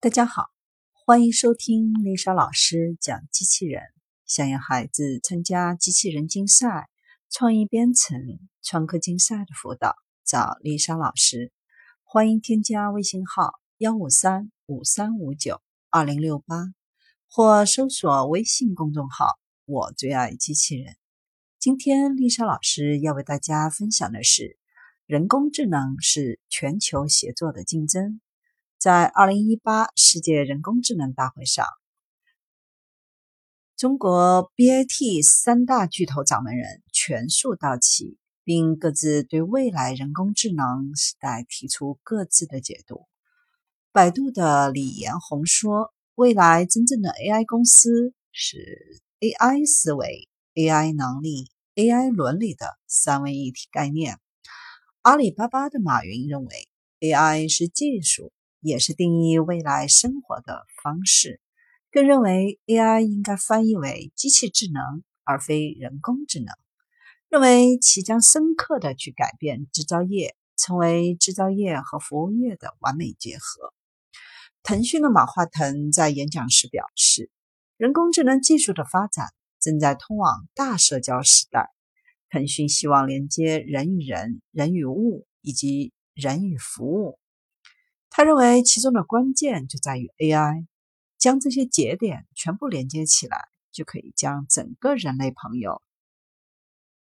大家好，欢迎收听丽莎老师讲机器人。想要孩子参加机器人竞赛、创意编程、创客竞赛的辅导，找丽莎老师。欢迎添加微信号幺五三五三五九二零六八，或搜索微信公众号“我最爱机器人”。今天丽莎老师要为大家分享的是：人工智能是全球协作的竞争。在二零一八世界人工智能大会上，中国 BAT 三大巨头掌门人全数到齐，并各自对未来人工智能时代提出各自的解读。百度的李彦宏说：“未来真正的 AI 公司是 AI 思维、AI 能力、AI 伦理的三位一体概念。”阿里巴巴的马云认为，AI 是技术。也是定义未来生活的方式，更认为 AI 应该翻译为机器智能而非人工智能，认为其将深刻的去改变制造业，成为制造业和服务业的完美结合。腾讯的马化腾在演讲时表示，人工智能技术的发展正在通往大社交时代，腾讯希望连接人与人、人与物以及人与服务。他认为其中的关键就在于 AI，将这些节点全部连接起来，就可以将整个人类朋友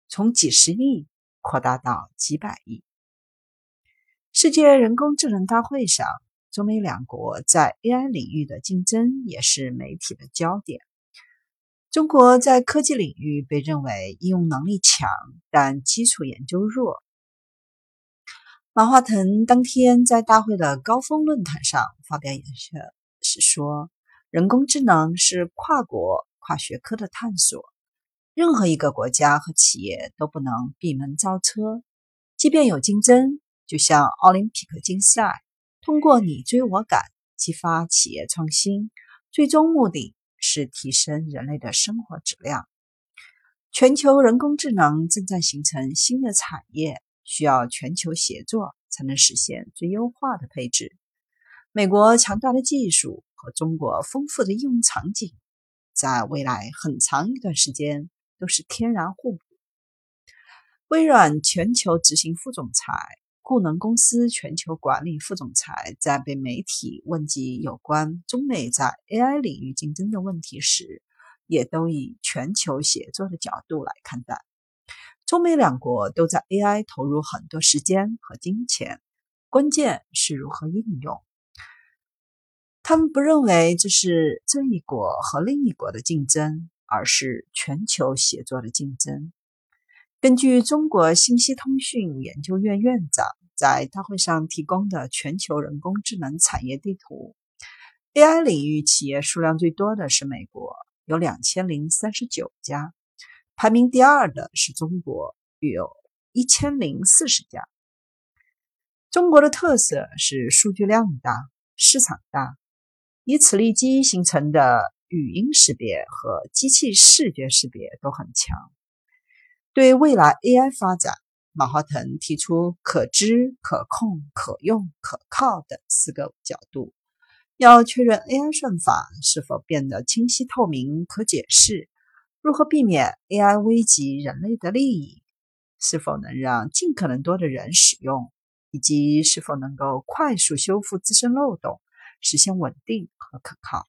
从几十亿扩大到几百亿。世界人工智能大会上，中美两国在 AI 领域的竞争也是媒体的焦点。中国在科技领域被认为应用能力强，但基础研究弱。马化腾当天在大会的高峰论坛上发表演说时说：“人工智能是跨国跨学科的探索，任何一个国家和企业都不能闭门造车。即便有竞争，就像奥林匹克竞赛，通过你追我赶，激发企业创新，最终目的是提升人类的生活质量。全球人工智能正在形成新的产业。”需要全球协作才能实现最优化的配置。美国强大的技术和中国丰富的应用场景，在未来很长一段时间都是天然互补。微软全球执行副总裁、固能公司全球管理副总裁在被媒体问及有关中美在 AI 领域竞争的问题时，也都以全球协作的角度来看待。中美两国都在 AI 投入很多时间和金钱，关键是如何应用。他们不认为这是这一国和另一国的竞争，而是全球协作的竞争。根据中国信息通讯研究院院长在大会上提供的全球人工智能产业地图，AI 领域企业数量最多的是美国，有两千零三十九家。排名第二的是中国，有一千零四十家。中国的特色是数据量大、市场大，以此立基形成的语音识别和机器视觉识别都很强。对未来 AI 发展，马化腾提出可知、可控、可用、可靠等四个角度，要确认 AI 算法是否变得清晰透明、可解释。如何避免 AI 危及人类的利益？是否能让尽可能多的人使用？以及是否能够快速修复自身漏洞，实现稳定和可靠？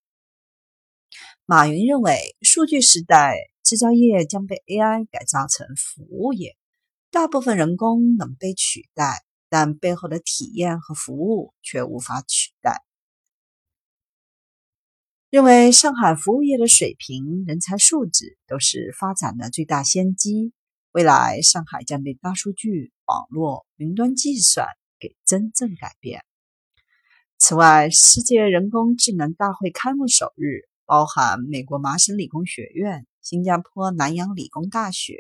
马云认为，数据时代制造业将被 AI 改造成服务业，大部分人工能被取代，但背后的体验和服务却无法取代。认为上海服务业的水平、人才素质都是发展的最大先机。未来，上海将被大数据、网络、云端计算给真正改变。此外，世界人工智能大会开幕首日，包含美国麻省理工学院、新加坡南洋理工大学、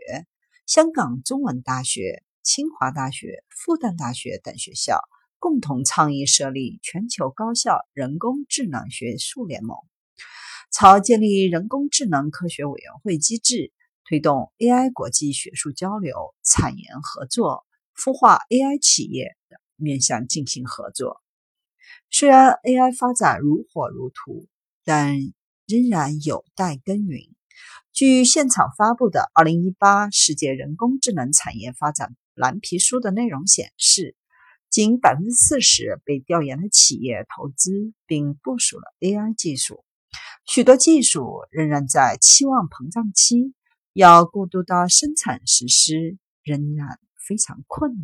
香港中文大学、清华大学、复旦大学等学校，共同倡议设立全球高校人工智能学术联盟。朝建立人工智能科学委员会机制，推动 AI 国际学术交流、产研合作，孵化 AI 企业面向进行合作。虽然 AI 发展如火如荼，但仍然有待耕耘。据现场发布的《二零一八世界人工智能产业发展蓝皮书》的内容显示，仅百分之四十被调研的企业投资并部署了 AI 技术，许多技术仍然在期望膨胀期，要过渡到生产实施仍然非常困难。